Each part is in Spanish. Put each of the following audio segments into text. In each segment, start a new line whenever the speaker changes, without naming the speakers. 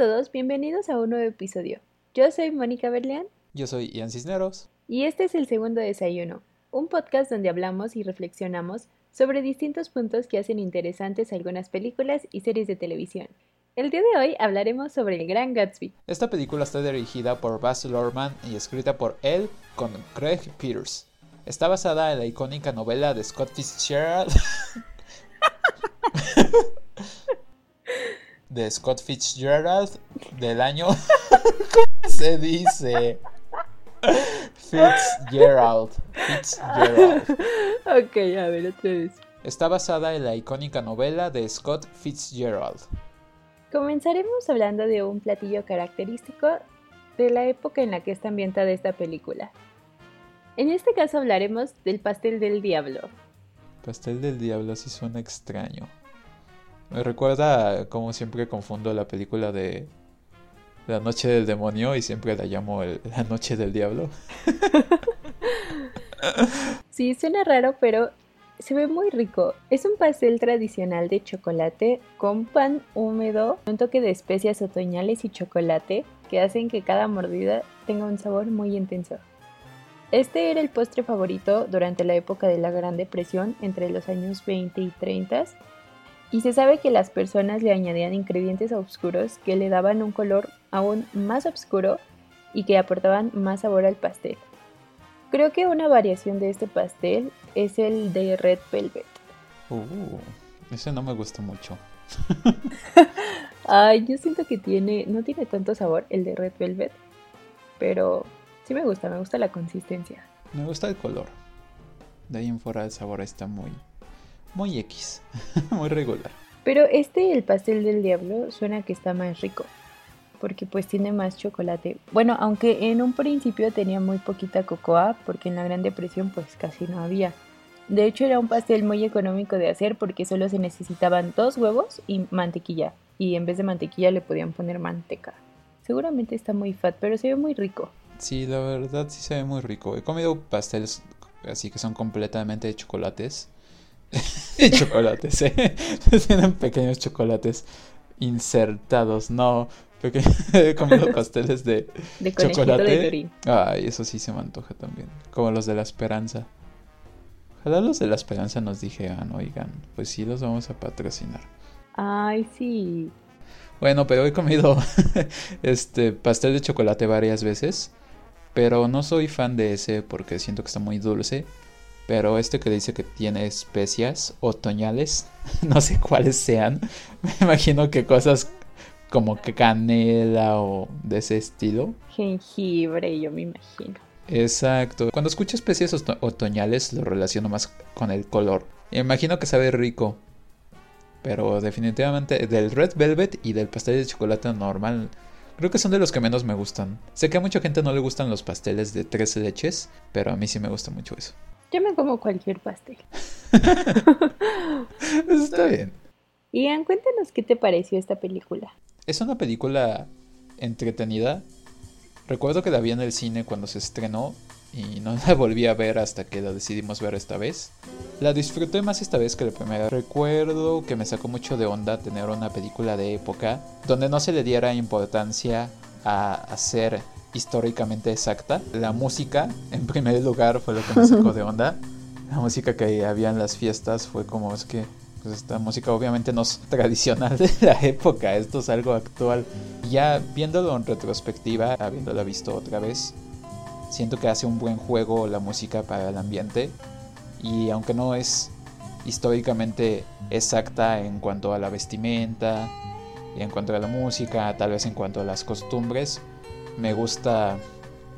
todos, bienvenidos a un nuevo episodio. Yo soy Mónica Berleán.
Yo soy Ian Cisneros.
Y este es el segundo desayuno, un podcast donde hablamos y reflexionamos sobre distintos puntos que hacen interesantes algunas películas y series de televisión. El día de hoy hablaremos sobre El Gran Gatsby.
Esta película está dirigida por Baz Luhrmann y escrita por él con Craig Peters. Está basada en la icónica novela de Scott Fitzgerald. de Scott Fitzgerald del año. ¿Cómo se dice? Fitzgerald. Fitzgerald.
Ok, a ver, otra vez.
Está basada en la icónica novela de Scott Fitzgerald.
Comenzaremos hablando de un platillo característico de la época en la que está ambientada esta película. En este caso hablaremos del pastel del diablo.
Pastel del diablo sí suena extraño. Me recuerda como siempre confundo la película de La Noche del Demonio y siempre la llamo La Noche del Diablo.
sí, suena raro, pero se ve muy rico. Es un pastel tradicional de chocolate con pan húmedo, un toque de especias otoñales y chocolate que hacen que cada mordida tenga un sabor muy intenso. Este era el postre favorito durante la época de la Gran Depresión entre los años 20 y 30 y se sabe que las personas le añadían ingredientes oscuros que le daban un color aún más oscuro y que aportaban más sabor al pastel. Creo que una variación de este pastel es el de Red Velvet.
Uh, ese no me gusta mucho.
Ay, yo siento que tiene, no tiene tanto sabor el de Red Velvet, pero sí me gusta, me gusta la consistencia.
Me gusta el color. De ahí en fuera el sabor está muy, muy X, muy regular.
Pero este, el pastel del diablo, suena que está más rico, porque pues tiene más chocolate. Bueno, aunque en un principio tenía muy poquita cocoa, porque en la Gran Depresión pues casi no había. De hecho era un pastel muy económico de hacer porque solo se necesitaban dos huevos y mantequilla. Y en vez de mantequilla le podían poner manteca. Seguramente está muy fat, pero se ve muy rico.
Sí, la verdad sí se ve muy rico. He comido pasteles así que son completamente de chocolates chocolates, ¿eh? Tienen pequeños chocolates insertados, no. como los pasteles de, chocolate. Ay, eso sí se me antoja también. Como los de la esperanza. Ojalá los de la esperanza nos dijeran, oigan, pues sí los vamos a patrocinar.
Ay, sí.
Bueno, pero he comido este pastel de chocolate varias veces. Pero no soy fan de ese porque siento que está muy dulce. Pero este que dice que tiene especias otoñales, no sé cuáles sean. Me imagino que cosas como que canela o de ese estilo.
Jengibre, yo me imagino.
Exacto. Cuando escucho especias otoñales lo relaciono más con el color. Me imagino que sabe rico. Pero definitivamente del Red Velvet y del pastel de chocolate normal creo que son de los que menos me gustan. Sé que a mucha gente no le gustan los pasteles de tres leches, pero a mí sí me gusta mucho eso.
Yo me como cualquier pastel.
Está bien.
Ian, cuéntanos qué te pareció esta película.
Es una película entretenida. Recuerdo que la vi en el cine cuando se estrenó y no la volví a ver hasta que la decidimos ver esta vez. La disfruté más esta vez que la primera. Recuerdo que me sacó mucho de onda tener una película de época donde no se le diera importancia a hacer históricamente exacta. La música, en primer lugar, fue lo que me sacó de onda. La música que había en las fiestas fue como es que pues esta música obviamente no es tradicional de la época, esto es algo actual. Ya viéndolo en retrospectiva, habiéndola visto otra vez, siento que hace un buen juego la música para el ambiente y aunque no es históricamente exacta en cuanto a la vestimenta y en cuanto a la música, tal vez en cuanto a las costumbres, me gusta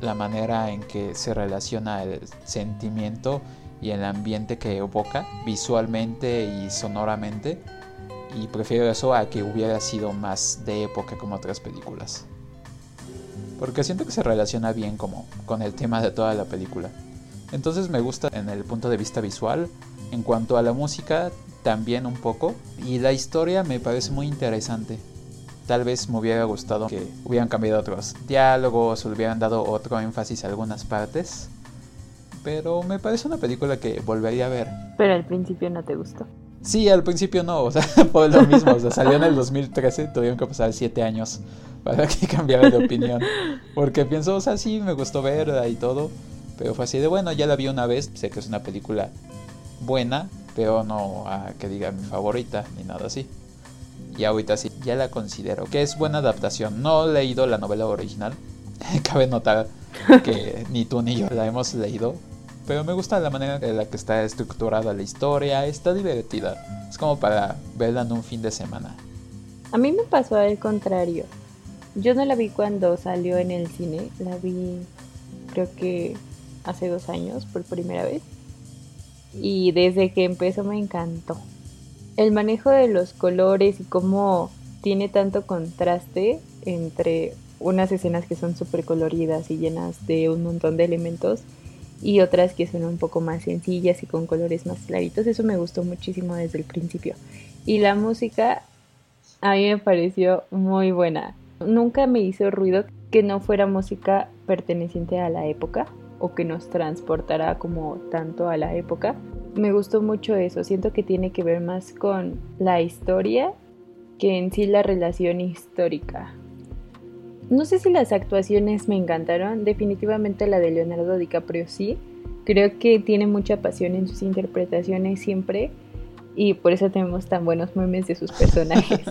la manera en que se relaciona el sentimiento y el ambiente que evoca visualmente y sonoramente. Y prefiero eso a que hubiera sido más de época como otras películas. Porque siento que se relaciona bien como con el tema de toda la película. Entonces me gusta en el punto de vista visual. En cuanto a la música, también un poco. Y la historia me parece muy interesante. Tal vez me hubiera gustado que hubieran cambiado otros diálogos hubieran dado otro énfasis a algunas partes. Pero me parece una película que volvería a ver.
Pero al principio no te gustó.
Sí, al principio no, o sea, por lo mismo, o sea, salió en el 2013, tuvieron que pasar 7 años para que cambiara de opinión. Porque pienso, o sea, sí, me gustó verla y todo, pero fue así de, bueno, ya la vi una vez, sé que es una película buena, pero no a que diga mi favorita ni nada así. Y ahorita sí, ya la considero que es buena adaptación. No he leído la novela original, cabe notar que ni tú ni yo la hemos leído, pero me gusta la manera en la que está estructurada la historia, está divertida. Es como para verla en un fin de semana.
A mí me pasó al contrario. Yo no la vi cuando salió en el cine, la vi creo que hace dos años por primera vez. Y desde que empezó me encantó. El manejo de los colores y cómo tiene tanto contraste entre unas escenas que son súper coloridas y llenas de un montón de elementos y otras que son un poco más sencillas y con colores más claritos. Eso me gustó muchísimo desde el principio. Y la música a mí me pareció muy buena. Nunca me hizo ruido que no fuera música perteneciente a la época o que nos transportara como tanto a la época. Me gustó mucho eso. Siento que tiene que ver más con la historia que en sí la relación histórica. No sé si las actuaciones me encantaron, definitivamente la de Leonardo DiCaprio sí. Creo que tiene mucha pasión en sus interpretaciones siempre y por eso tenemos tan buenos memes de sus personajes.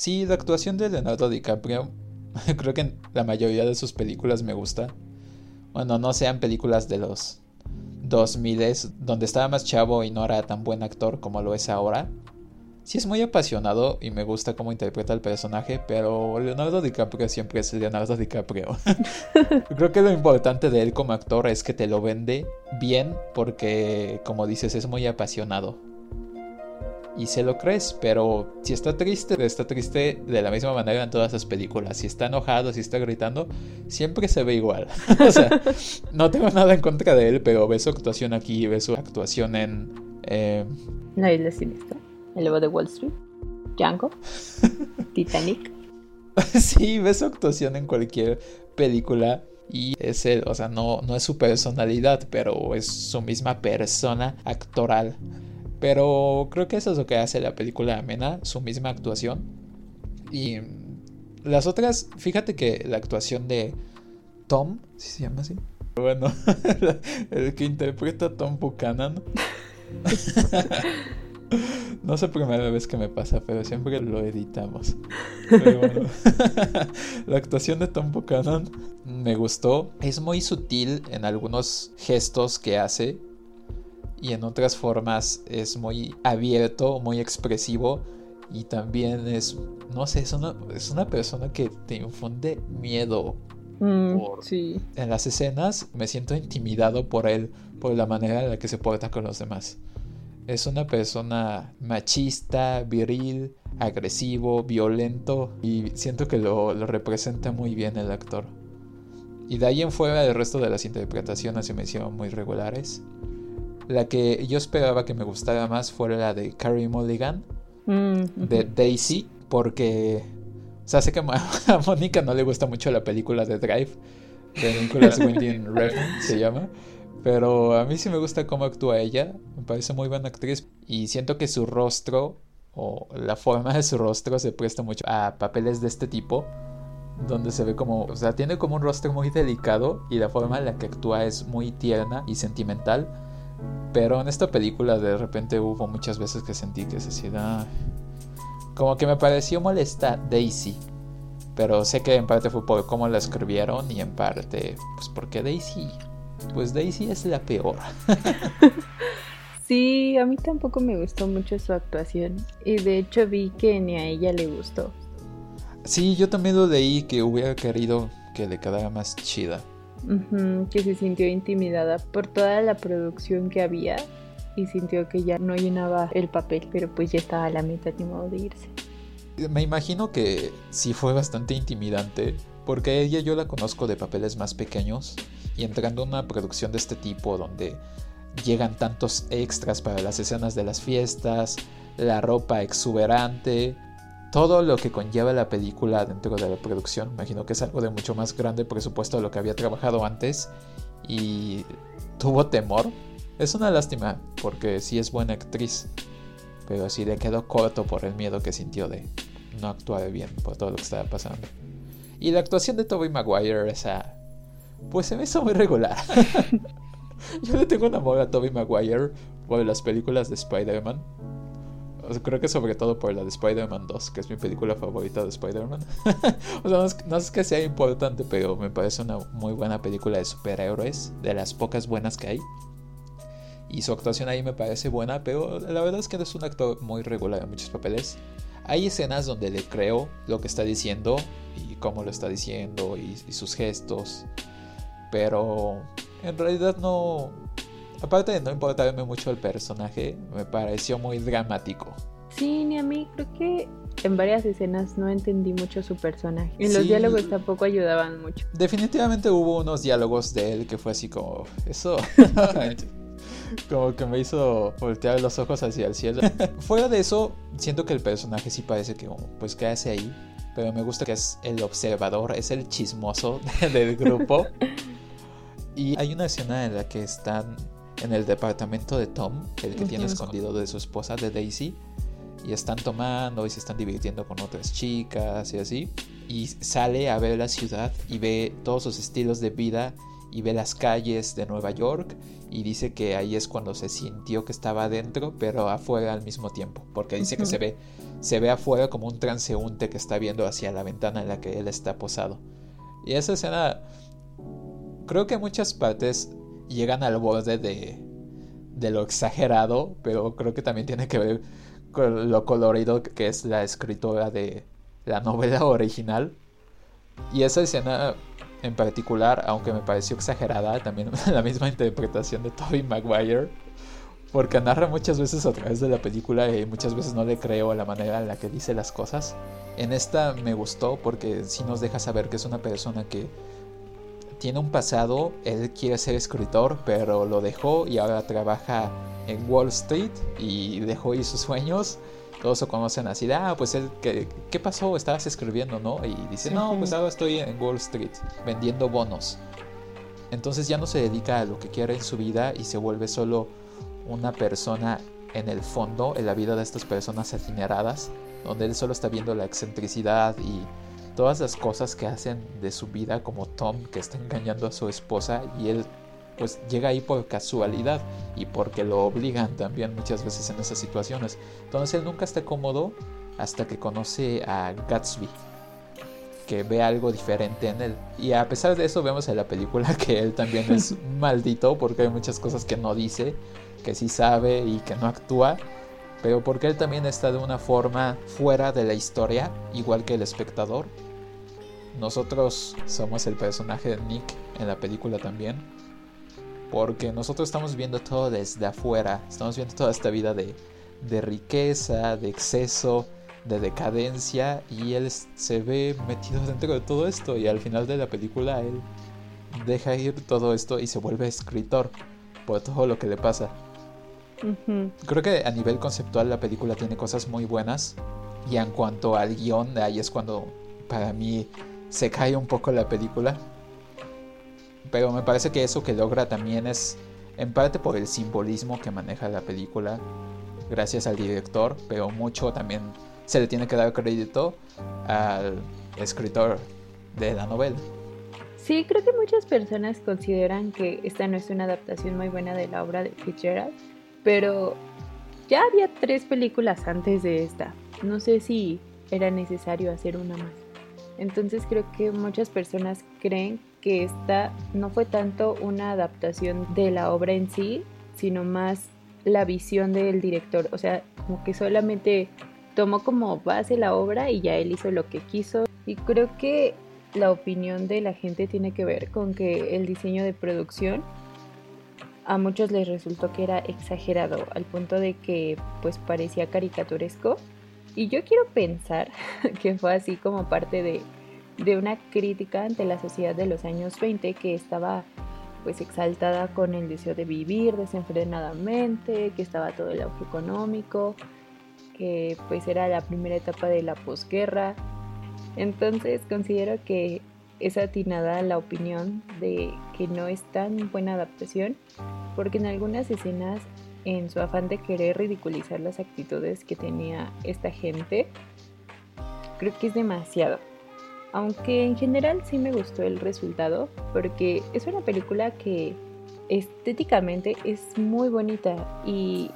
Sí, la actuación de Leonardo DiCaprio, creo que la mayoría de sus películas me gusta. Bueno, no sean películas de los 2000 donde estaba más chavo y no era tan buen actor como lo es ahora. Sí es muy apasionado y me gusta cómo interpreta el personaje, pero Leonardo DiCaprio siempre es Leonardo DiCaprio. Creo que lo importante de él como actor es que te lo vende bien porque, como dices, es muy apasionado. Y se lo crees, pero si está triste, está triste de la misma manera en todas las películas. Si está enojado, si está gritando, siempre se ve igual. o sea, no tengo nada en contra de él, pero ves su actuación aquí, ves su actuación en... Eh...
La isla siniestra. El lobo de Wall Street, Django, Titanic.
sí, ves su actuación en cualquier película y es él, o sea, no, no es su personalidad, pero es su misma persona actoral. Pero creo que eso es lo que hace la película amena, su misma actuación. Y las otras, fíjate que la actuación de Tom, ¿sí se llama así? Bueno, el que interpreta a Tom Buchanan. No sé primera vez que me pasa, pero siempre lo editamos. la actuación de Tom Buchanan me gustó. Es muy sutil en algunos gestos que hace y en otras formas es muy abierto, muy expresivo y también es, no sé, es una, es una persona que te infunde miedo.
Mm, sí.
En las escenas me siento intimidado por él, por la manera en la que se porta con los demás. Es una persona machista, viril, agresivo, violento y siento que lo, representa muy bien el actor. Y de ahí en fuera el resto de las interpretaciones se me hicieron muy regulares. La que yo esperaba que me gustara más fue la de Carrie Mulligan, mm, de Daisy, porque... O sea, sé que a Mónica no le gusta mucho la película de Drive, de Winding Refn se llama. Pero a mí sí me gusta cómo actúa ella, me parece muy buena actriz y siento que su rostro o la forma de su rostro se presta mucho a papeles de este tipo, donde se ve como, o sea, tiene como un rostro muy delicado y la forma en la que actúa es muy tierna y sentimental. Pero en esta película de repente hubo muchas veces que sentí que se hacía como que me pareció molesta Daisy. Pero sé que en parte fue por cómo la escribieron y en parte pues porque Daisy pues Daisy es la peor.
sí, a mí tampoco me gustó mucho su actuación. Y de hecho vi que ni a ella le gustó.
Sí, yo también lo leí que hubiera querido que le quedara más chida.
Que se sintió intimidada por toda la producción que había y sintió que ya no llenaba el papel, pero pues ya estaba a la mitad de modo de irse.
Me imagino que sí fue bastante intimidante, porque ella yo la conozco de papeles más pequeños y entrando en una producción de este tipo donde llegan tantos extras para las escenas de las fiestas, la ropa exuberante, todo lo que conlleva la película dentro de la producción. Imagino que es algo de mucho más grande presupuesto de lo que había trabajado antes y tuvo temor Es una lástima, porque sí es buena actriz, pero sí le quedó corto por el miedo que sintió de no actuar bien por todo lo que estaba pasando. Y la actuación de Tobey Maguire, esa, pues se me hizo muy regular. Yo le tengo un amor a Tobey Maguire por las películas de Spider-Man. Creo que sobre todo por la de Spider-Man 2, que es mi película favorita de Spider-Man. o sea, no es, no que sea importante, pero me parece una muy buena película de superhéroes, de las pocas buenas que hay. Y su actuación ahí me parece buena, pero la verdad es que es un actor muy regular en muchos papeles. Hay escenas donde le creo lo que está diciendo y cómo lo está diciendo y, sus gestos, pero en realidad no... Aparte de no importarme mucho el personaje, me pareció muy dramático.
Sí, ni a mí creo que en varias escenas no entendí mucho su personaje. Y los diálogos tampoco ayudaban mucho.
Definitivamente hubo unos diálogos de él que fue así como, eso como que me hizo voltear los ojos hacia el cielo. Fuera de eso, siento que el personaje sí parece que, pues, ¿qué hace ahí? Pero me gusta que es el observador, es el chismoso del grupo. Y hay una escena en la que están en el departamento de Tom, el que tiene escondido de su esposa, de Daisy. Y están tomando y se están divirtiendo con otras chicas y así. Y sale a ver la ciudad y ve todos sus estilos de vida y ve las calles de Nueva York y dice que ahí es cuando se sintió que estaba adentro pero afuera al mismo tiempo porque dice que se ve se ve afuera como un transeúnte que está viendo hacia la ventana en la que él está posado y esa escena creo que muchas partes llegan al borde de de lo exagerado pero creo que también tiene que ver con lo colorido que es la escritora de la novela original y esa escena en particular, aunque me pareció exagerada, también la misma interpretación de Toby Maguire, porque narra muchas veces a través de la película y muchas veces no le creo a la manera en la que dice las cosas. En esta me gustó porque sí nos deja saber que es una persona que tiene un pasado, él quiere ser escritor, pero lo dejó y ahora trabaja en Wall Street y dejó ahí sus sueños todos se conocen así de, ah, pues él, ¿qué, ¿qué, pasó? Estabas escribiendo, ¿no? Y dice, no, pues ahora estoy en Wall Street vendiendo bonos. Entonces ya no se dedica a lo que quiere en su vida y se vuelve solo una persona en el fondo, en la vida de estas personas adineradas, donde él solo está viendo la excentricidad y todas las cosas que hacen de su vida, como Tom que está engañando a su esposa y él pues llega ahí por casualidad y porque lo obligan también muchas veces en esas situaciones. Entonces él nunca está cómodo hasta que conoce a Gatsby, que ve algo diferente en él. Y a pesar de eso vemos en la película que él también es maldito porque hay muchas cosas que no dice, que sí sabe y que no actúa. Pero porque él también está de una forma fuera de la historia, igual que el espectador. Nosotros somos el personaje de Nick en la película también porque nosotros estamos viendo todo desde afuera, estamos viendo toda esta vida de, riqueza, de exceso, de decadencia y él se ve metido dentro de todo esto y al final de la película él deja ir todo esto y se vuelve escritor por todo lo que le pasa. Creo que a nivel conceptual la película tiene cosas muy buenas y en cuanto al guion, ahí es cuando para mí se cae un poco la película. Pero me parece que eso que logra también es en parte por el simbolismo que maneja la película, gracias al director, pero mucho también se le tiene que dar crédito al escritor de la novela.
Sí, creo que muchas personas consideran que esta no es una adaptación muy buena de la obra de Fitzgerald, pero ya había tres películas antes de esta. No sé si era necesario hacer una más. Entonces creo que muchas personas creen que esta no fue tanto una adaptación de la obra en sí, sino más la visión del director. O sea, como que solamente tomó como base la obra y ya él hizo lo que quiso. Y creo que la opinión de la gente tiene que ver con que el diseño de producción a muchos les resultó que era exagerado al punto de que pues parecía caricaturesco. Y yo quiero pensar que fue así como parte de de una crítica ante la sociedad de los años 20 que estaba pues exaltada con el deseo de vivir desenfrenadamente, que estaba todo el auge económico, que pues era la primera etapa de la posguerra. Entonces considero que es atinada la opinión de que no es tan buena adaptación porque en algunas escenas, en su afán de querer ridiculizar las actitudes que tenía esta gente, creo que es demasiado. Aunque en general sí me gustó el resultado, porque es una película que estéticamente es muy bonita y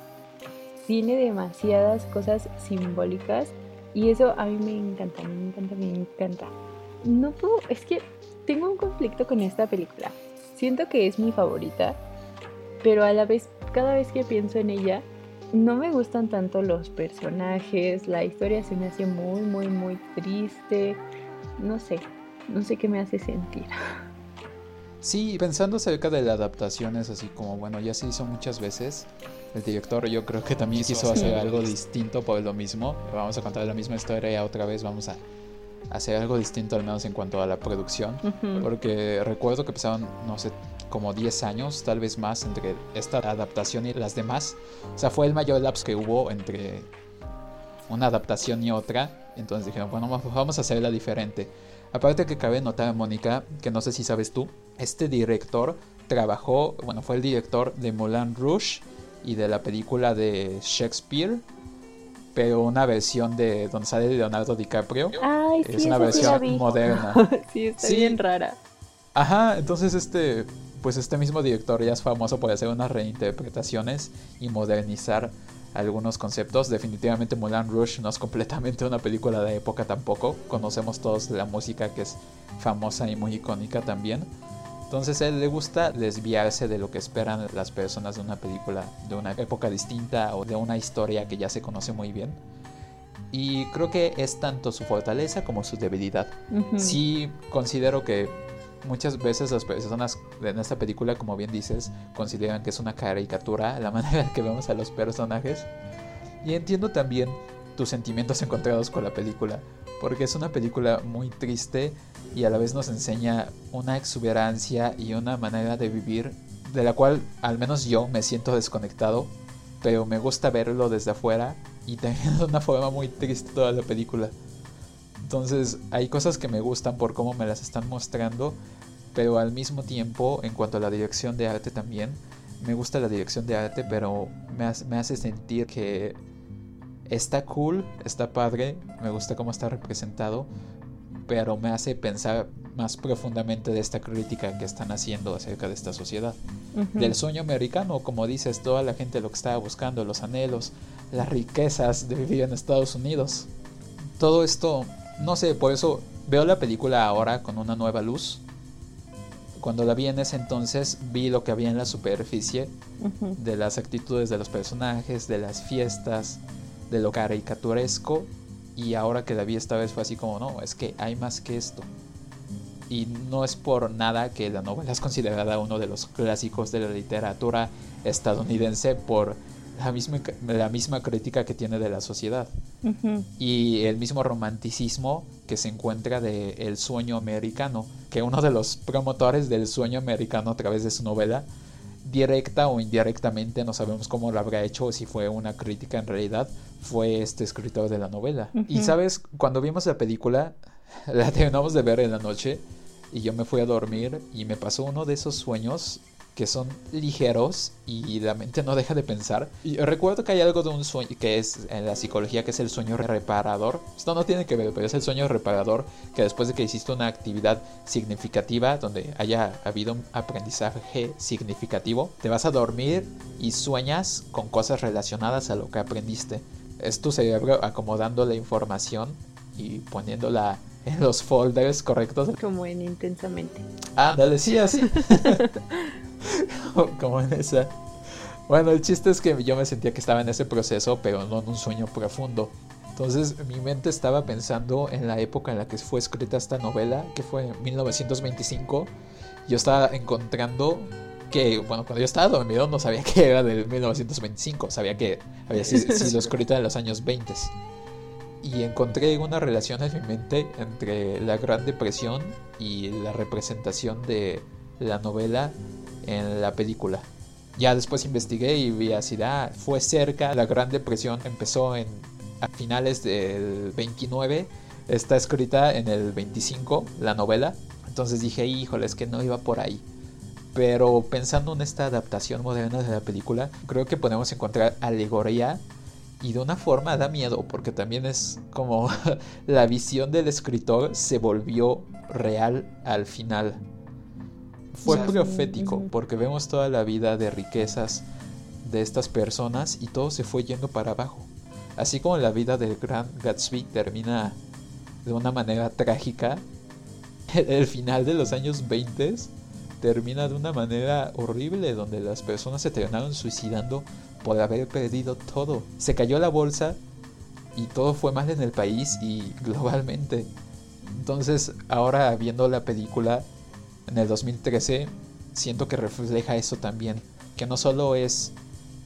tiene demasiadas cosas simbólicas y eso a mí me encanta, me encanta, me encanta. No puedo, es que tengo un conflicto con esta película. Siento que es mi favorita, pero a la vez, cada vez que pienso en ella, no me gustan tanto los personajes, la historia se me hace muy, muy, muy triste. No sé, no sé qué me hace sentir.
Sí, pensando acerca de la adaptación es así como, bueno, ya se hizo muchas veces. El director yo creo que también quiso hacer algo distinto por lo mismo. Vamos a contar la misma historia otra vez vamos a hacer algo distinto al menos en cuanto a la producción. Porque recuerdo que pasaron, no sé, como 10 años, tal vez más, entre esta adaptación y las demás. O sea, fue el mayor lapso que hubo entre una adaptación y otra. Entonces dijeron, bueno, vamos a hacerla diferente. Aparte que cabe notar, Mónica, que no sé si sabes tú, este director trabajó, bueno, fue el director de Moulin Rouge y de la película de Shakespeare, pero una versión de donde sale Leonardo DiCaprio.
Ay,
es una versión moderna.
sí, está bien rara.
Ajá, entonces este, pues este mismo director ya es famoso por hacer unas reinterpretaciones y modernizar algunos conceptos. Definitivamente Moulin Rouge no es completamente una película de época tampoco. Conocemos todos la música que es famosa y muy icónica también. Entonces a él le gusta desviarse de lo que esperan las personas de una película de una época distinta o de una historia que ya se conoce muy bien. Y creo que es tanto su fortaleza como su debilidad. Sí considero que muchas veces las personas en esta película, como bien dices, consideran que es una caricatura la manera en que vemos a los personajes. Y entiendo también tus sentimientos encontrados con la película, porque es una película muy triste y a la vez nos enseña una exuberancia y una manera de vivir de la cual al menos yo me siento desconectado, pero me gusta verlo desde afuera y también una forma muy triste toda la película. Entonces hay cosas que me gustan por cómo me las están mostrando, pero al mismo tiempo, en cuanto a la dirección de arte también, me gusta la dirección de arte, pero me hace, me hace sentir que está cool, está padre, me gusta cómo está representado, pero me hace pensar más profundamente de esta crítica que están haciendo acerca de esta sociedad. Del sueño americano, como dices, toda la gente lo que estaba buscando, los anhelos, las riquezas de vivir en Estados Unidos. Todo esto no sé, por eso veo la película ahora con una nueva luz. Cuando la vi en ese entonces vi lo que había en la superficie de las actitudes de los personajes, de las fiestas, de lo caricaturesco. Y ahora que la vi esta vez fue así como, no, es que hay más que esto. Y no es por nada que la novela es considerada uno de los clásicos de la literatura estadounidense por la misma, la misma crítica que tiene de la sociedad. Y el mismo romanticismo que se encuentra de El sueño americano, que uno de los promotores del sueño americano a través de su novela, directa o indirectamente, no sabemos cómo lo habrá hecho o si fue una crítica en realidad, fue este escritor de la novela. Y sabes, cuando vimos la película, la terminamos de ver en la noche y yo me fui a dormir y me pasó uno de esos sueños que son ligeros y la mente no deja de pensar. Recuerdo que hay algo de un sueño que es en la psicología que es el sueño reparador. Esto no tiene que ver, pero es el sueño reparador que después de que hiciste una actividad significativa donde haya habido un aprendizaje significativo, te vas a dormir y sueñas con cosas relacionadas a lo que aprendiste. Es tu cerebro acomodando la información y poniéndola en los folders correctos.
Como en intensamente.
Ah, dale, sí, así. como en esa. Bueno, el chiste es que yo me sentía que estaba en ese proceso, pero no en un sueño profundo. Entonces mi mente estaba pensando en la época en la que fue escrita esta novela, que fue en 1925. Yo estaba encontrando que, bueno, cuando yo estaba dormido no sabía que era del 1925, sabía que había sido escrita en los años 20. Y encontré una relación en mi mente entre la Gran Depresión y la representación de la novela en la película. Ya después investigué y vi así, ah, fue cerca, la Gran Depresión empezó en, a finales del 29, está escrita en el 25, la novela. Entonces dije, híjole, es que no iba por ahí. Pero pensando en esta adaptación moderna de la película, creo que podemos encontrar alegoría y de una forma da miedo porque también es como la visión del escritor se volvió real al final. Fue profético porque vemos toda la vida de riquezas de estas personas y todo se fue yendo para abajo. Así como la vida del gran Gatsby termina de una manera trágica, el final de los años 20 termina de una manera horrible donde las personas se terminaron suicidando por haber perdido todo. Se cayó la bolsa y todo fue mal en el país y globalmente. Entonces, ahora viendo la película en el 2013, siento que refleja eso también, que no solo es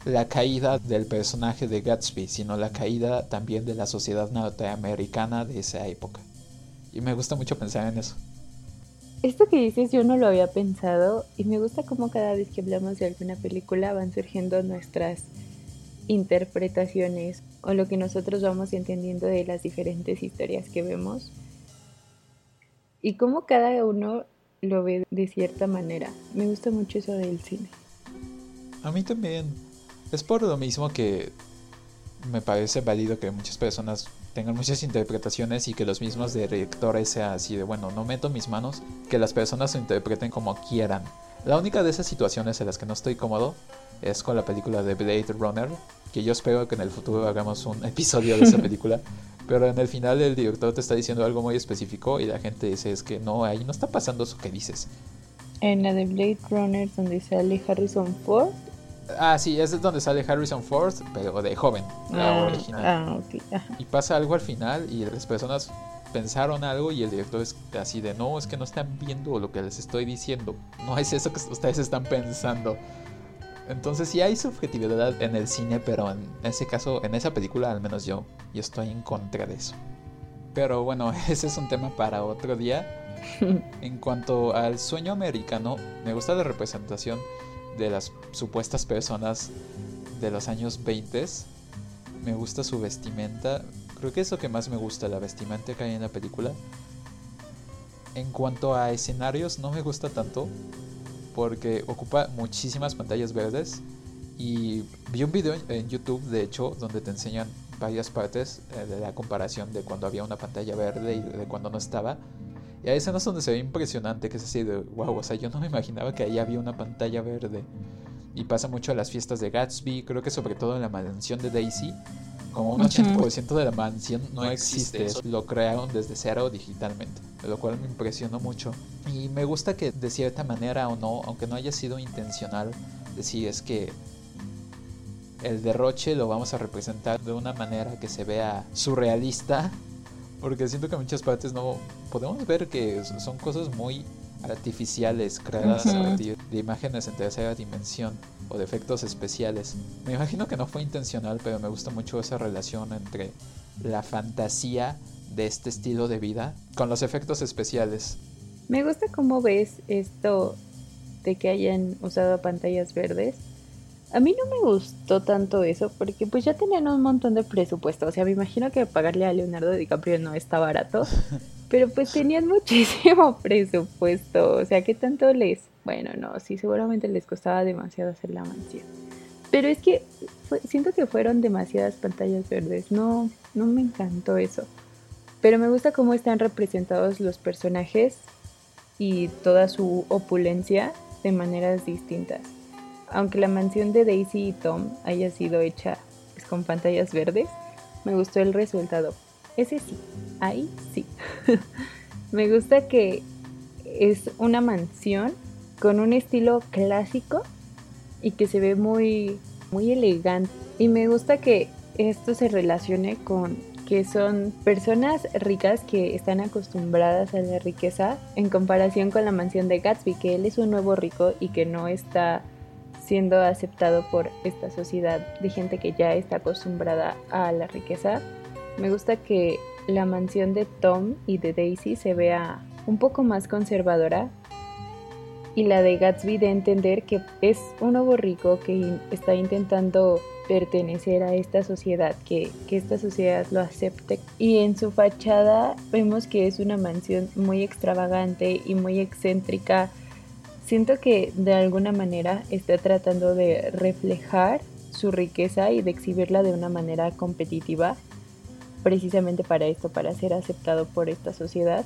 la caída del personaje de Gatsby, sino la caída también de la sociedad norteamericana de esa época. Y me gusta mucho pensar en eso.
Esto que dices yo no lo había pensado y me gusta cómo cada vez que hablamos de alguna película van surgiendo nuestras interpretaciones o lo que nosotros vamos entendiendo de las diferentes historias que vemos y cómo cada uno lo ve de cierta manera. Me gusta mucho eso del cine.
A mí también. Es por lo mismo que me parece válido que muchas personas tengan muchas interpretaciones y que los mismos directores sean así de, bueno, no meto mis manos, que las personas lo interpreten como quieran. La única de esas situaciones en las que no estoy cómodo es con la película de Blade Runner, que yo espero que en el futuro hagamos un episodio de esa película, pero en el final el director te está diciendo algo muy específico y la gente dice es que no, ahí no está pasando eso que dices.
En la de Blade Runner donde sale Harrison Ford,
Ah, sí, es donde sale Harrison Ford, pero de joven, la
Ah,
original.
ah, ok, ajá.
Y pasa algo al final y las personas pensaron algo y el director es así de no, es que no están viendo lo que les estoy diciendo. No es eso que ustedes están pensando. Entonces sí hay subjetividad en el cine, pero en ese caso, en esa película al menos yo, yo estoy en contra de eso. Pero bueno, ese es un tema para otro día. En cuanto al sueño americano, me gusta la representación de las supuestas personas de los años 20. Me gusta su vestimenta. Creo que es lo que más me gusta, la vestimenta que hay en la película. En cuanto a escenarios, no me gusta tanto porque ocupa muchísimas pantallas verdes. Y vi un video en YouTube, de hecho, donde te enseñan varias partes eh, de la comparación de cuando había una pantalla verde y de cuando no estaba. Y hay escenas donde se ve impresionante, que es así de, wow, o sea, yo no me imaginaba que ahí había una pantalla verde. Y pasa mucho a las fiestas de Gatsby, creo que sobre todo en la mansión de Daisy. Como un 80% de la mansión no existe, lo crearon desde cero digitalmente, lo cual me impresionó mucho. Y me gusta que de cierta manera o no, aunque no haya sido intencional, decir es que el derroche lo vamos a representar de una manera que se vea surrealista, porque siento que en muchas partes no podemos ver que son cosas muy artificiales creadas a partir de imágenes en tercera dimensión o de efectos especiales. Me imagino que no fue intencional, pero me gusta mucho esa relación entre la fantasía de este estilo de vida con los efectos especiales.
Me gusta cómo ves esto de que hayan usado pantallas verdes. A mí no me gustó tanto eso porque pues ya tenían un montón de presupuesto. O sea, me imagino que pagarle a Leonardo DiCaprio no está barato. Pero pues tenían muchísimo presupuesto. O sea, ¿qué tanto les...? Bueno, no, sí, seguramente les costaba demasiado hacer la mansión. Pero es que fue- siento que fueron demasiadas pantallas verdes. No, no me encantó eso. Pero me gusta cómo están representados los personajes y toda su opulencia de maneras distintas. Aunque la mansión de Daisy y Tom haya sido hecha pues, con pantallas verdes, me gustó el resultado. Ese sí, ahí sí. me gusta que es una mansión con un estilo clásico y que se ve muy, muy elegante. Y me gusta que esto se relacione con que son personas ricas que están acostumbradas a la riqueza en comparación con la mansión de Gatsby, que él es un nuevo rico y que no está siendo aceptado por esta sociedad de gente que ya está acostumbrada a la riqueza. Me gusta que la mansión de Tom y de Daisy se vea un poco más conservadora y la de Gatsby de entender que es un nuevo rico que está intentando pertenecer a esta sociedad, que, que esta sociedad lo acepte. Y en su fachada vemos que es una mansión muy extravagante y muy excéntrica, siento que de alguna manera está tratando de reflejar su riqueza y de exhibirla de una manera competitiva, precisamente para esto, para ser aceptado por esta sociedad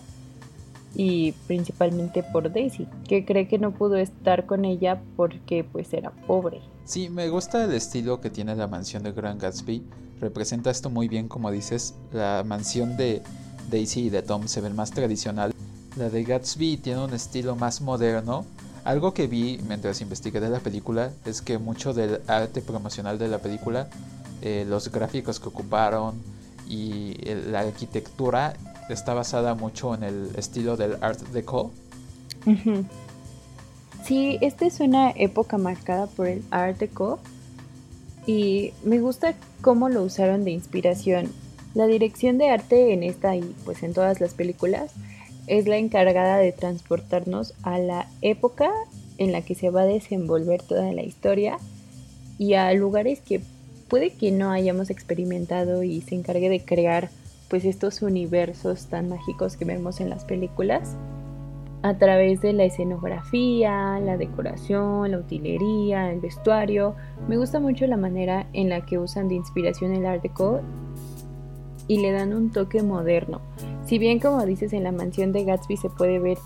y principalmente por Daisy, que cree que no pudo estar con ella porque pues era pobre.
Sí, me gusta el estilo que tiene la mansión de Grand Gatsby. Representa esto muy bien, como dices. La mansión de Daisy y de Tom se ven más tradicional. La de Gatsby tiene un estilo más moderno. Algo que vi mientras investigué de la película es que mucho del arte promocional de la película, eh, los gráficos que ocuparon y la arquitectura está basada mucho en el estilo del Art Deco.
Sí, esta es una época marcada por el Art Deco y me gusta cómo lo usaron de inspiración. La dirección de arte en esta y pues en todas las películas es la encargada de transportarnos a la época en la que se va a desenvolver toda la historia y a lugares que puede que no hayamos experimentado y se encargue de crear pues estos universos tan mágicos que vemos en las películas a través de la escenografía, la decoración, la utilería, el vestuario. Me gusta mucho la manera en la que usan de inspiración el Art Deco y le dan un toque moderno. Si bien como dices en la mansión de Gatsby se puede ver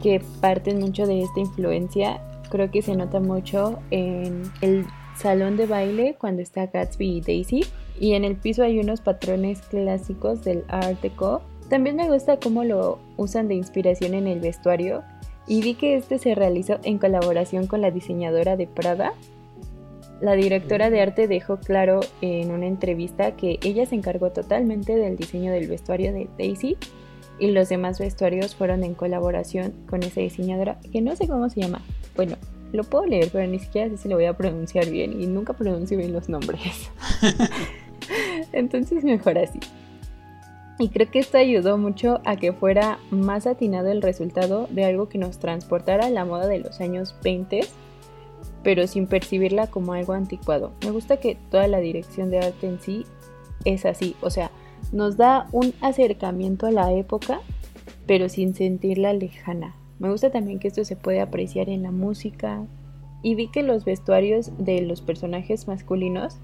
que parten mucho de esta influencia, creo que se nota mucho en el salón de baile cuando está Gatsby y Daisy y en el piso hay unos patrones clásicos del Art Deco. También me gusta cómo lo usan de inspiración en el vestuario y vi que este se realizó en colaboración con la diseñadora de Prada. La directora de arte dejó claro en una entrevista que ella se encargó totalmente del diseño del vestuario de Daisy y los demás vestuarios fueron en colaboración con esa diseñadora que no sé cómo se llama. Bueno, lo puedo leer, pero ni siquiera sé si lo voy a pronunciar bien y nunca pronuncio bien los nombres. Entonces mejor así. Y creo que esto ayudó mucho a que fuera más atinado el resultado de algo que nos transportara a la moda de los años 20, pero sin percibirla como algo anticuado. Me gusta que toda la dirección de arte en sí es así, o sea, nos da un acercamiento a la época, pero sin sentirla lejana. Me gusta también que esto se puede apreciar en la música y vi que los vestuarios de los personajes masculinos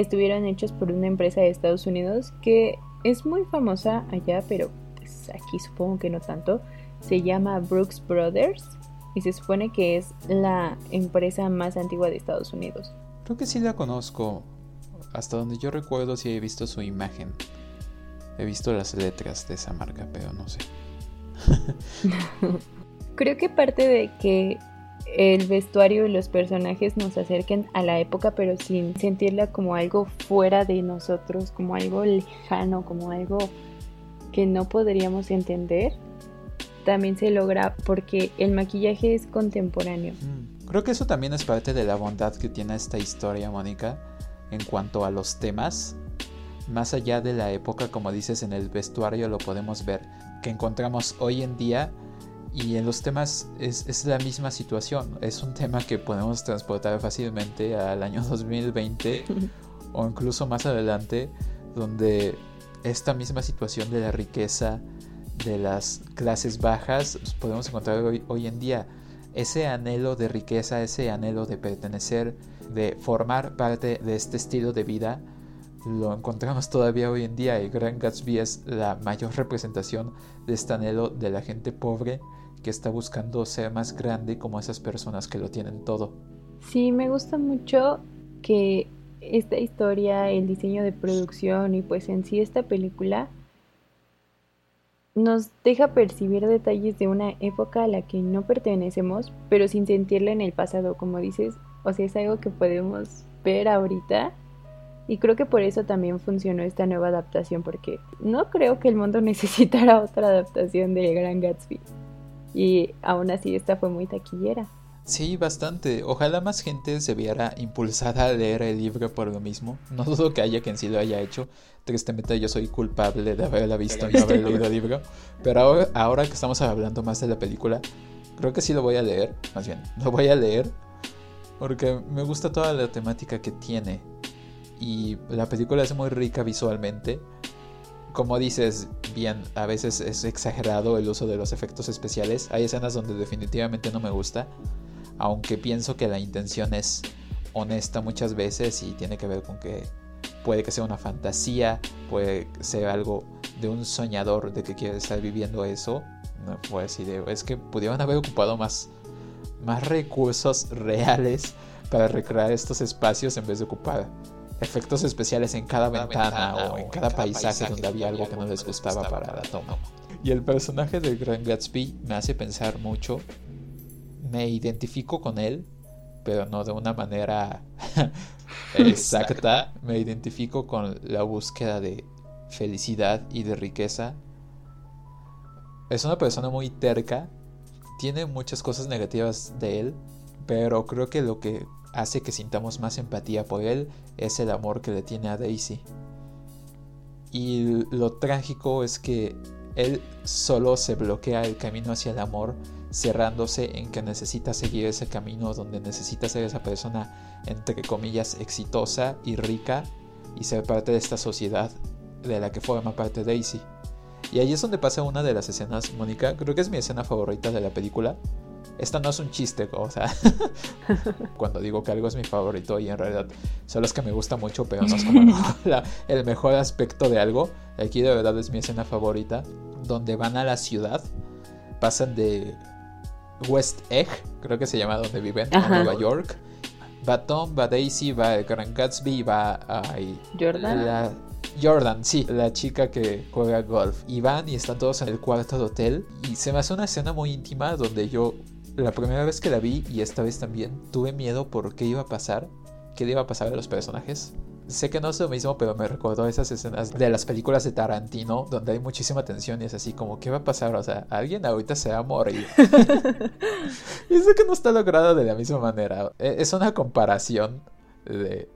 estuvieron hechos por una empresa de Estados Unidos que es muy famosa allá, pero pues aquí supongo que no tanto. Se llama Brooks Brothers y se supone que es la empresa más antigua de Estados Unidos.
Creo que sí la conozco. Hasta donde yo recuerdo sí he visto su imagen. He visto las letras de esa marca, pero no sé.
Creo que parte de que el vestuario y los personajes nos acerquen a la época, pero sin sentirla como algo fuera de nosotros, como algo lejano, como algo que no podríamos entender. También se logra porque el maquillaje es contemporáneo.
Mm, creo que eso también es parte de la bondad que tiene esta historia, Mónica, en cuanto a los temas. Más allá de la época, como dices, en el vestuario lo podemos ver, que encontramos hoy en día y en los temas es, la misma situación. Es un tema que podemos transportar fácilmente al año 2020 o incluso más adelante, donde esta misma situación de la riqueza de las clases bajas pues, podemos encontrar hoy, hoy en día. Ese anhelo de riqueza, ese anhelo de pertenecer, de formar parte de este estilo de vida, lo encontramos todavía hoy en día y Grand Gatsby es la mayor representación de este anhelo de la gente pobre que está buscando ser más grande como esas personas que lo tienen todo.
Sí, me gusta mucho que esta historia, el diseño de producción y pues en sí esta película nos deja percibir detalles de una época a la que no pertenecemos, pero sin sentirla en el pasado, como dices, o sea, es algo que podemos ver ahorita y creo que por eso también funcionó esta nueva adaptación, porque no creo que el mundo necesitara otra adaptación de Gran Gatsby y aún así esta fue muy taquillera.
Sí, bastante. Ojalá más gente se viera impulsada a leer el libro por lo mismo. No dudo que haya quien sí lo haya hecho. Tristemente yo soy culpable de haberla visto y no haber leído el libro. Pero ahora, ahora que estamos hablando más de la película, creo que sí lo voy a leer. Más bien, lo voy a leer. Porque me gusta toda la temática que tiene. Y la película es muy rica visualmente como dices, bien a veces es exagerado el uso de los efectos especiales. Hay escenas donde definitivamente no me gusta, aunque pienso que la intención es honesta muchas veces y tiene que ver con que puede que sea una fantasía, puede ser algo de un soñador de que quiere estar viviendo eso. No es que pudieron haber ocupado más, más recursos reales para recrear estos espacios en vez de ocupar efectos especiales en cada, ventana, o en cada, paisaje, donde había algo que no les gustaba para la toma. Y el personaje del Gran Gatsby me hace pensar mucho, me identifico con él, pero no de una manera exacta, me identifico con la búsqueda de felicidad y de riqueza. Es una persona muy terca, tiene muchas cosas negativas de él, pero creo que lo que hace que sintamos más empatía por él es el amor que le tiene a Daisy. Y lo trágico es que él solo se bloquea el camino hacia el amor, cerrándose en que necesita seguir ese camino donde necesita ser esa persona, entre comillas, exitosa y rica y ser parte de esta sociedad de la que forma parte Daisy. Y ahí es donde pasa una de las escenas, Mónica, creo que es mi escena favorita de la película, esta no es un chiste, o sea, cuando digo que algo es mi favorito y en realidad son los que me gusta mucho, pero no es como el mejor aspecto de algo. Aquí de verdad es mi escena favorita, donde van a la ciudad, pasan de West Egg, creo que se llama donde viven, a Nueva York. Va Tom, va Daisy, va el Gran Gatsby, va
Jordan.
Jordan, sí, la chica que juega golf. Y van y están todos en el cuarto de hotel. Y se me hace una escena muy íntima donde yo la primera vez que la vi y esta vez también tuve miedo por qué iba a pasar, qué le iba a pasar a los personajes. Sé que no es lo mismo, pero me recordó esas escenas de las películas de Tarantino donde hay muchísima tensión y es así como, ¿qué va a pasar? O sea, alguien ahorita se va a morir. y sé que no está logrado de la misma manera. E, es una comparación de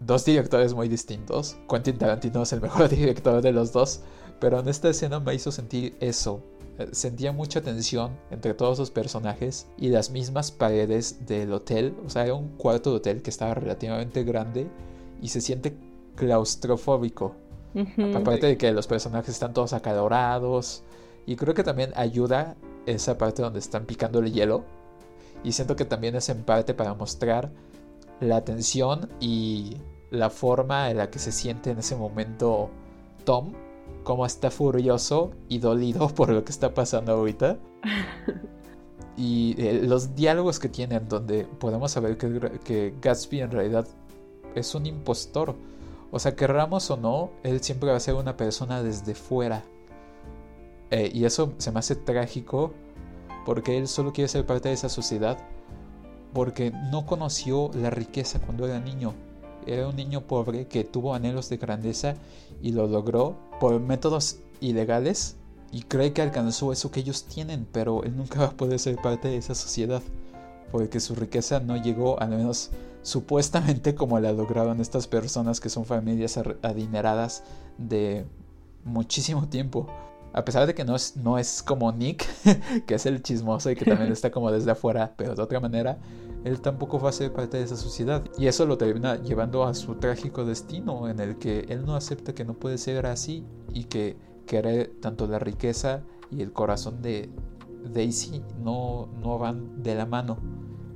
dos directores muy distintos. Quentin Tarantino es el mejor director de los dos, pero en esta escena me hizo sentir eso, sentía mucha tensión entre todos los personajes y las mismas paredes del hotel. O sea, era un cuarto de hotel que estaba relativamente grande y se siente claustrofóbico. Aparte de que los personajes están todos acalorados. Y creo que también ayuda esa parte donde están picando el hielo. Y siento que también es en parte para mostrar la tensión y la forma en la que se siente en ese momento Tom como está furioso y dolido por lo que está pasando ahorita. y eh, los diálogos que tienen donde podemos saber que, que, Gatsby en realidad es un impostor. O sea, querramos o no, él siempre va a ser una persona desde fuera. Eh, y eso se me hace trágico porque él solo quiere ser parte de esa sociedad porque no conoció la riqueza cuando era niño. Era un niño pobre que tuvo anhelos de grandeza y lo logró por métodos ilegales y cree que alcanzó eso que ellos tienen, pero él nunca va a poder ser parte de esa sociedad porque su riqueza no llegó, al menos supuestamente como la lograron estas personas que son familias adineradas de muchísimo tiempo. A pesar de que no es, no es como Nick, que es el chismoso y que también está como desde afuera, pero de otra manera, él tampoco va a ser parte de esa sociedad. Y eso lo termina llevando a su trágico destino, en el que él no acepta que no puede ser así y que quiere tanto la riqueza y el corazón de Daisy no, no van de la mano.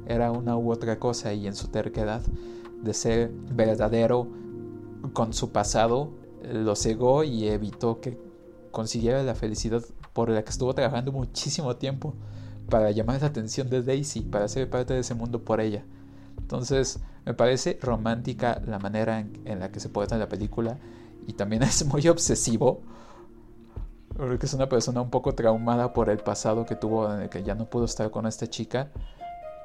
Era una u otra cosa y en su terquedad de ser verdadero con su pasado, lo cegó y evitó que consiguiera la felicidad por la que estuvo trabajando muchísimo tiempo para llamar la atención de Daisy, para ser parte de ese mundo por ella. Entonces, me parece romántica la manera en, la que se puede en la película y también es muy obsesivo. Porque es una persona un poco traumada por el pasado que tuvo, en el que ya no pudo estar con esta chica.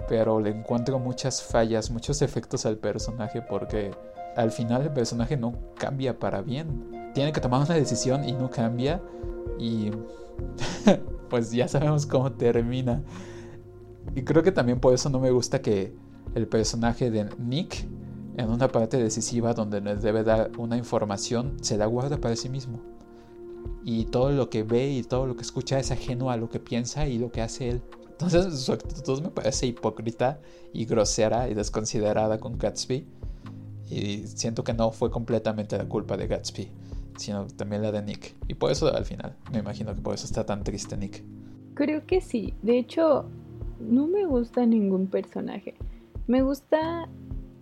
Pero le encuentro muchas fallas, muchos efectos al personaje porque al final el personaje no cambia para bien. Tiene que tomar una decisión y no cambia. Y pues ya sabemos cómo termina. Y creo que también por eso no me gusta que el personaje de Nick, en una parte decisiva donde nos debe dar una información, se la guarda para sí mismo. Y todo lo que ve y todo lo que escucha es ajeno a lo que piensa y lo que hace él. Entonces su actitud me parece hipócrita y grosera y desconsiderada con Gatsby. Y siento que no fue completamente la culpa de Gatsby. Sino también la de Nick. Y por eso al final, me imagino que por eso está tan triste Nick.
Creo que sí. De hecho, no me gusta ningún personaje. Me gusta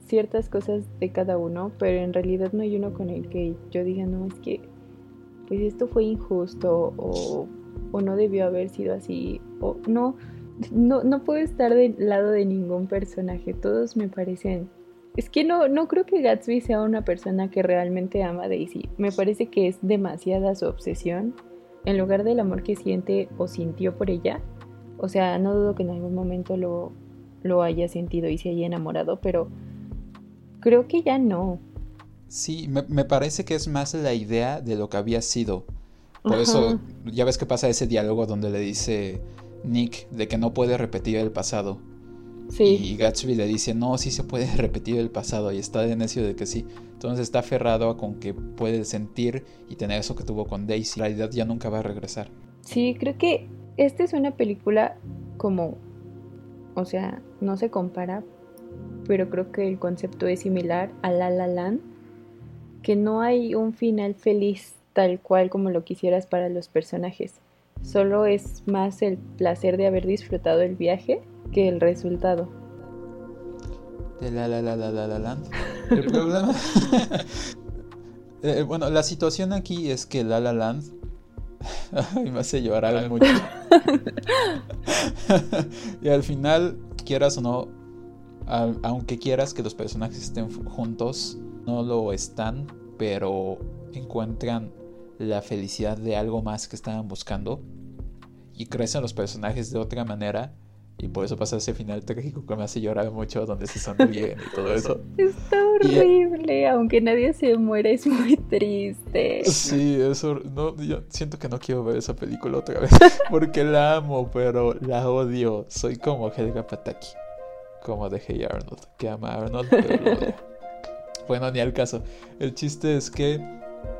ciertas cosas de cada uno, pero en realidad no hay uno con el que yo diga, no, es que pues esto fue injusto o, o no debió haber sido así o no, no, no puedo estar del lado de ningún personaje, todos me parecen es que no, no creo que Gatsby sea una persona que realmente ama a Daisy. Me parece que es demasiada su obsesión en lugar del amor que siente o sintió por ella. O sea, no dudo que en algún momento lo, lo haya sentido y se haya enamorado, pero creo que ya no.
Sí, me, me parece que es más la idea de lo que había sido. Por eso, ya ves que pasa ese diálogo donde le dice Nick de que no puede repetir el pasado. Y Gatsby le dice, no, sí se puede repetir el pasado y está de necio de que sí. Entonces está aferrado con que puede sentir y tener eso que tuvo con Daisy. En realidad ya nunca va a regresar.
Sí, creo que esta es una película como, o sea, no se compara, pero creo que el concepto es similar a La La Land, que no hay un final feliz tal cual como lo quisieras para los personajes. Solo es más el placer de haber disfrutado el viaje que el resultado.
De la la la la la la land. El problema. Eh, bueno, la situación aquí es que La La Land. me hace llorar mucho. y al final, quieras o no, aunque quieras que los personajes estén juntos, no lo están, pero encuentran la felicidad de algo más que estaban buscando y crecen los personajes de otra manera y por eso pasa ese final trágico que me hace llorar mucho, donde se sonríen y todo eso.
Está horrible, aunque nadie se muere, es muy triste.
Sí, eso, no, yo siento que no quiero ver esa película otra vez, porque la amo, pero la odio. Soy como Helga Pataki, como de Hey Arnold, que ama a Arnold, pero lo odio. Bueno, ni al caso. El chiste es que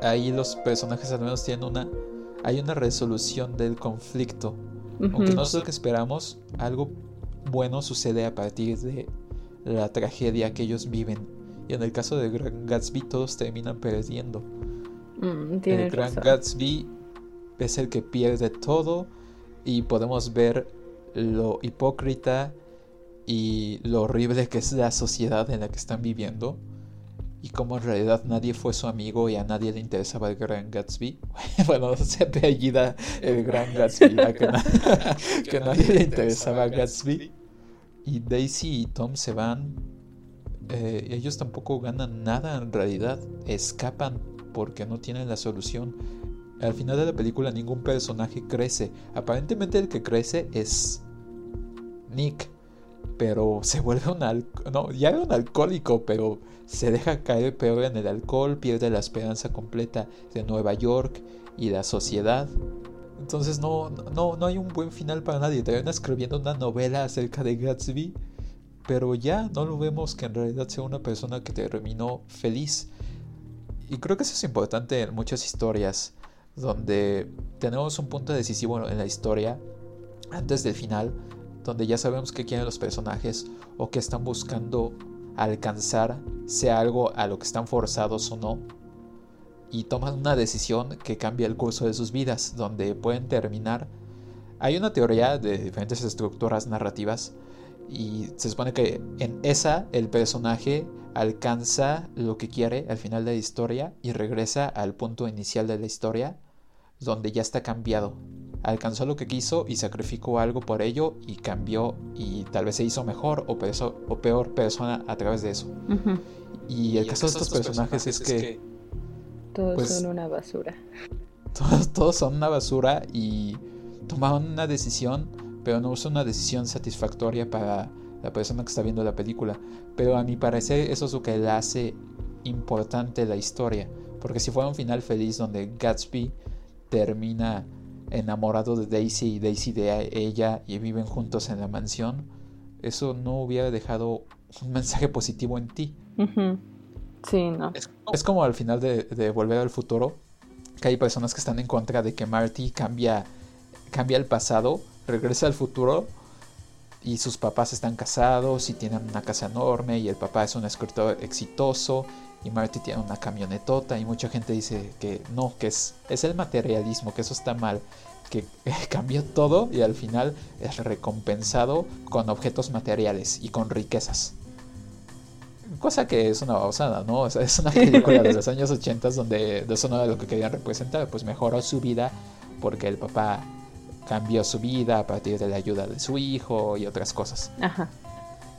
ahí los personajes al menos tienen una... Hay una resolución del conflicto aunque no es lo que esperamos, algo bueno sucede a partir de la tragedia que ellos viven. Y en el caso de Gran Gatsby todos terminan perdiendo.
Mm,
el Gran Gatsby es el que pierde todo y podemos ver lo hipócrita y lo horrible que es la sociedad en la que están viviendo y como en realidad nadie fue su amigo y a nadie le interesaba el Gran Gatsby. bueno, se apellida el Gran Gatsby, que, nadie le interesaba Gatsby. Y Daisy y Tom se van. Eh, ellos tampoco ganan nada en realidad. Escapan porque no tienen la solución. Al final de la película ningún personaje crece. Aparentemente el que crece es Nick pero se vuelve un no, ya era un alcohólico, pero se deja caer peor en el alcohol, pierde la esperanza completa de Nueva York y la sociedad. Entonces no, no, no hay un buen final para nadie. Te escribiendo una novela acerca de Gatsby, pero ya no lo vemos que en realidad sea una persona que terminó feliz. Y creo que eso es importante en muchas historias, donde tenemos un punto decisivo en la historia antes del final, donde ya sabemos qué quieren los personajes o qué están buscando alcanzar, sea algo a lo que están forzados o no, y toman una decisión que cambia el curso de sus vidas, donde pueden terminar. Hay una teoría de diferentes estructuras narrativas y se supone que en esa el personaje alcanza lo que quiere al final de la historia y regresa al punto inicial de la historia donde ya está cambiado, alcanzó lo que quiso y sacrificó algo por ello y cambió y tal vez se hizo mejor o, o peor persona a través de eso. Y el caso de estos personajes es que...
Todos pues, son una basura.
Todos, todos son una basura y tomaron una decisión, pero no es una decisión satisfactoria para la persona que está viendo la película. Pero a mi parecer eso es lo que le hace importante la historia. Porque si fuera un final feliz donde Gatsby termina enamorado de Daisy y Daisy de ella y viven juntos en la mansión, eso no hubiera dejado un mensaje positivo en ti.
Sí, no.
Es, como al final de, Volver al Futuro, que hay personas que están en contra de que Marty cambia, cambia el pasado, regresa al futuro y sus papás están casados y tienen una casa enorme y el papá es un escritor exitoso y Marty tiene una camionetota y mucha gente dice que no, que es, es el materialismo, que eso está mal, que cambió todo y al final es recompensado con objetos materiales y con riquezas. Cosa que es una babosada, ¿no? O sea, es una película de los años 80 donde de eso no era lo que querían representar, pues mejoró su vida porque el papá cambió su vida a partir de la ayuda de su hijo y otras cosas.
Ajá.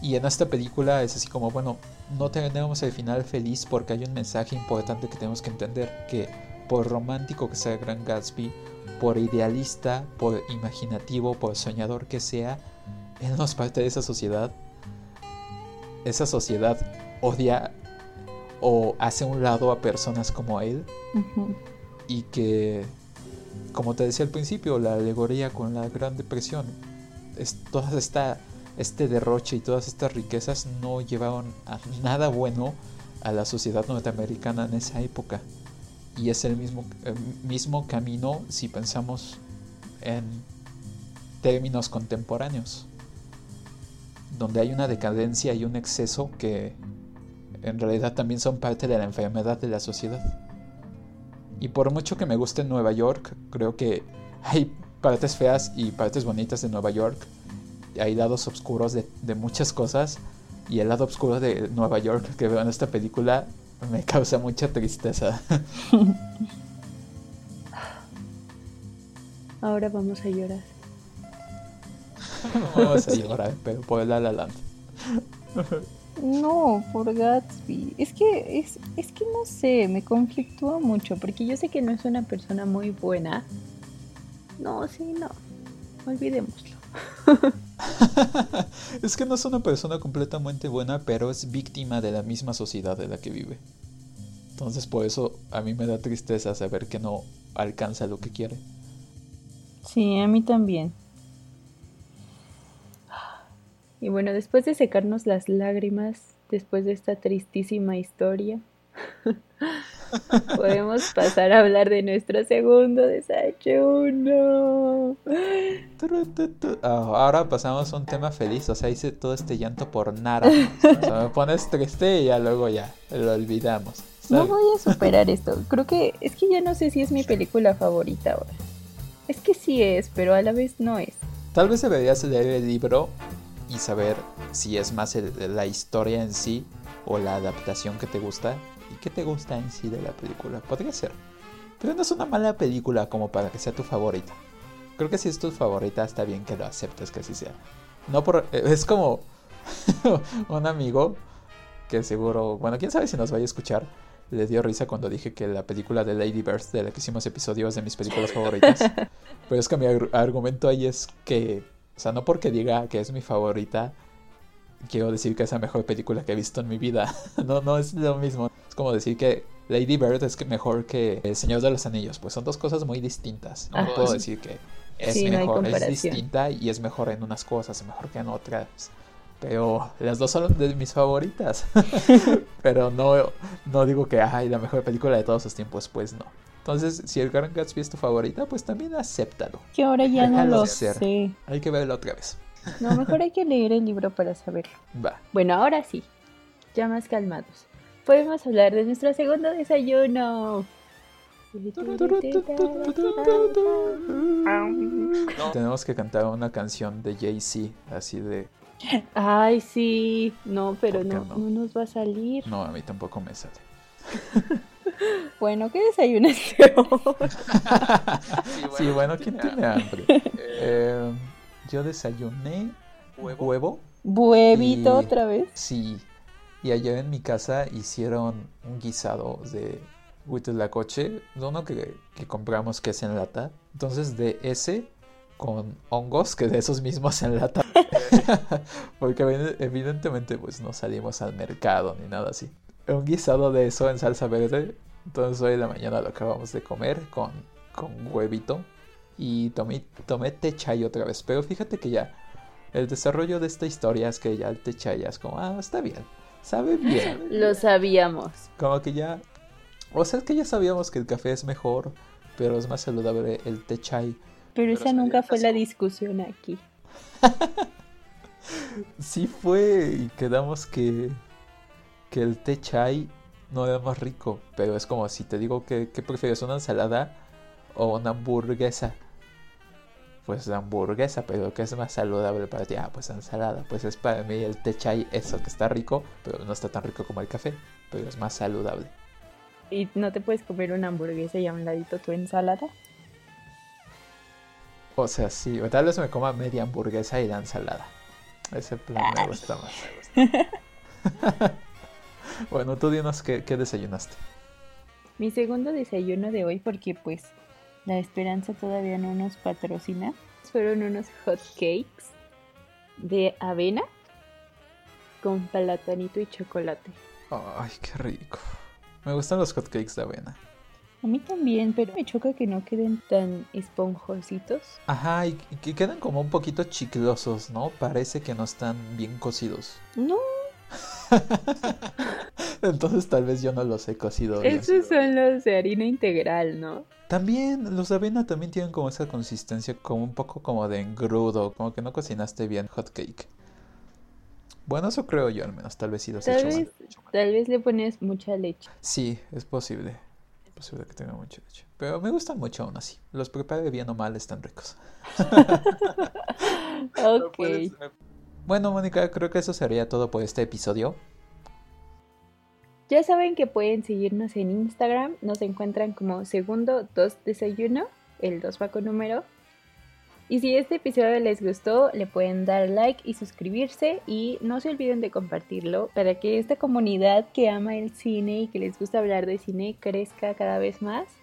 Y en esta película es así como, bueno, no tenemos el final feliz porque hay un mensaje importante que tenemos que entender, que por romántico que sea Gran Gatsby, por idealista, por imaginativo, por soñador que sea, él no es parte de esa sociedad. Esa sociedad odia o hace un lado a personas como él
Ujú.
y que, como te decía al principio, la alegoría con la Gran Depresión, es esta este derroche y todas estas riquezas no llevaron a nada bueno a la sociedad norteamericana en esa época. Y es el mismo, el mismo camino si pensamos en términos contemporáneos, donde hay una decadencia y un exceso que en realidad también son parte de la enfermedad de la sociedad. Y por mucho que me guste Nueva York, creo que hay partes feas y partes bonitas de Nueva York, hay lados oscuros de, de, muchas cosas y el lado oscuro de Nueva York que veo en esta película me causa mucha tristeza.
Ahora vamos a llorar.
vamos a llorar, pero por La La Land.
No, por Gatsby. Es que es, es que no sé, me conflictúa mucho porque yo sé que no es una persona muy buena. No, sí, no. Olvidémoslo.
es que no es una persona completamente buena, pero es víctima de la misma sociedad de la que vive. Entonces por eso a mí me da tristeza saber que no alcanza lo que quiere.
Sí, a mí también. Y bueno, después de secarnos las lágrimas, después de esta tristísima historia, podemos pasar a hablar de nuestro segundo desayuno.
Ahora pasamos a un tema feliz, o sea, hice todo este llanto por nada. O sea, me pones triste y ya luego ya lo olvidamos.
¿sabes? No voy a superar esto. Creo que es que ya no sé si es mi película favorita ahora. Es que sí es, pero a la vez no es.
Tal vez deberías leer el libro y saber si es más el, la historia en sí o la adaptación que te gusta y qué te gusta en sí de la película. Podría ser. Pero no es una mala película como para que sea tu favorita. Creo que si es tu favorita está bien que lo aceptes que así sea. No por es como un amigo que seguro, bueno, quién sabe si nos vaya a escuchar. Le dio risa cuando dije que la película de Lady Bird de la que hicimos episodios de mis películas favoritas. Pero es que mi argumento ahí es que sea, no porque diga que es mi favorita, quiero decir que es la mejor película que he visto en mi vida. no, no es lo mismo. Es como decir que Lady Bird es mejor que El Señor de los Anillos. Pues son dos cosas muy distintas. No Ajá. puedo decir que es
sí,
mejor,
no
es distinta y es mejor en unas cosas, mejor que en otras. Pero las dos son de mis favoritas. Pero no, no digo que ay, la mejor película de todos los tiempos, pues no. Entonces, si el Gran Gatsby es tu favorita, pues también acéptalo.
Que ahora ya Déjalo no lo ser. sé.
Hay que verlo otra vez.
No, mejor hay que leer el libro para saberlo.
Va.
Bueno, ahora sí. Ya más calmados. Podemos hablar de nuestro segundo desayuno.
Tenemos que cantar una canción de Jay-Z, así de...
Ay, sí. No, pero no, no? no nos va a salir.
No, a mí tampoco me sale.
Bueno, ¿qué desayunaste hoy?
sí, bueno, sí, bueno ¿quién tiene hambre? Eh, yo desayuné huevo. huevo
¿Huevito y, otra vez?
Sí. Y ayer en mi casa hicieron un guisado de huitlacoche, uno que, que compramos que es en lata. Entonces de ese con hongos, que de esos mismos en lata. Porque evidentemente pues no salimos al mercado ni nada así. Un guisado de eso en salsa verde entonces hoy en la mañana lo acabamos de comer con, con huevito. Y tomé, tomé té chai otra vez. Pero fíjate que ya el desarrollo de esta historia es que ya el té chai ya es como, ah, está bien. Sabe bien.
Lo sabíamos.
Como que ya... O sea, es que ya sabíamos que el café es mejor, pero es más saludable el té chai.
Pero, pero esa nunca fue la discusión aquí.
sí fue y quedamos que, que el té chai no era más rico, pero es como si te digo que, que prefieres una ensalada o una hamburguesa. Pues la hamburguesa, pero que es más saludable para ti. Ah, pues ensalada. Pues es para mí el té chai eso, que está rico, pero no está tan rico como el café, pero es más saludable.
¿Y no te puedes comer una hamburguesa y a un ladito tu ensalada?
O sea, sí, o tal vez me coma media hamburguesa y la ensalada. Ese plan me gusta más. bueno, tú dinos qué, qué desayunaste.
Mi segundo desayuno de hoy, porque pues la esperanza todavía no nos patrocina, fueron unos hot cakes de avena con platanito y chocolate.
Ay, qué rico. Me gustan los hot cakes de avena.
A mí también, pero me choca que no queden tan esponjositos.
Ajá, y que quedan como un poquito chiclosos, ¿no? Parece que no están bien cocidos.
No.
Entonces tal vez yo no los he cocido bien.
Esos son los de harina integral, ¿no?
También los de avena también tienen como esa consistencia como un poco como de engrudo, como que no cocinaste bien hot cake. Bueno, eso creo yo al menos, tal vez sí los he
Tal
hecho
vez,
mal.
tal vez le pones mucha leche.
Sí, es posible. Es posible que tenga mucha leche. Pero me gustan mucho aún así. Los prepare bien o mal, están ricos.
Ok.
Bueno, Mónica, creo que eso sería todo por este episodio.
Ya saben que pueden seguirnos en Instagram. Nos encuentran como segundo 2 desayuno. El 2 va número. Y si este episodio les gustó, le pueden dar like y suscribirse. Y no se olviden de compartirlo para que esta comunidad que ama el cine y que les gusta hablar de cine crezca cada vez más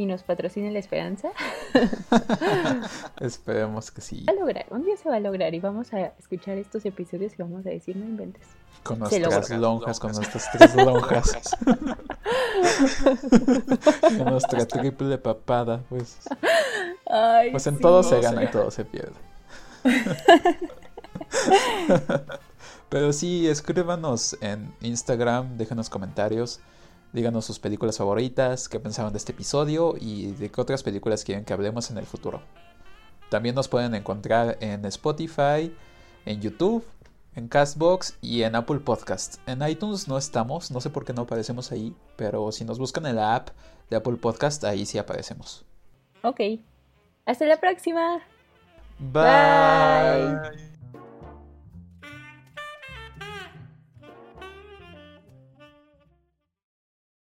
y nos patrocine la esperanza.
Esperemos que sí.
Va a lograr, un día se va a lograr y vamos a escuchar estos episodios y vamos a decir no inventes.
Con nuestras lonjas, con nuestras tres lonjas. y nuestra triple papada, pues.
Ay,
Pues en
sí.
todo se gana y todo se pierde. Pero sí, escríbanos en Instagram, déjenos comentarios, díganos sus películas favoritas, qué pensaban de este episodio y de qué otras películas quieren que hablemos en el futuro. También nos pueden encontrar en Spotify, en YouTube, en Castbox y en Apple Podcast. En iTunes no estamos, no sé por qué no aparecemos ahí, pero si nos buscan en la app de Apple Podcast, ahí sí aparecemos.
Ok. Hasta la próxima.
Bye.
Bye.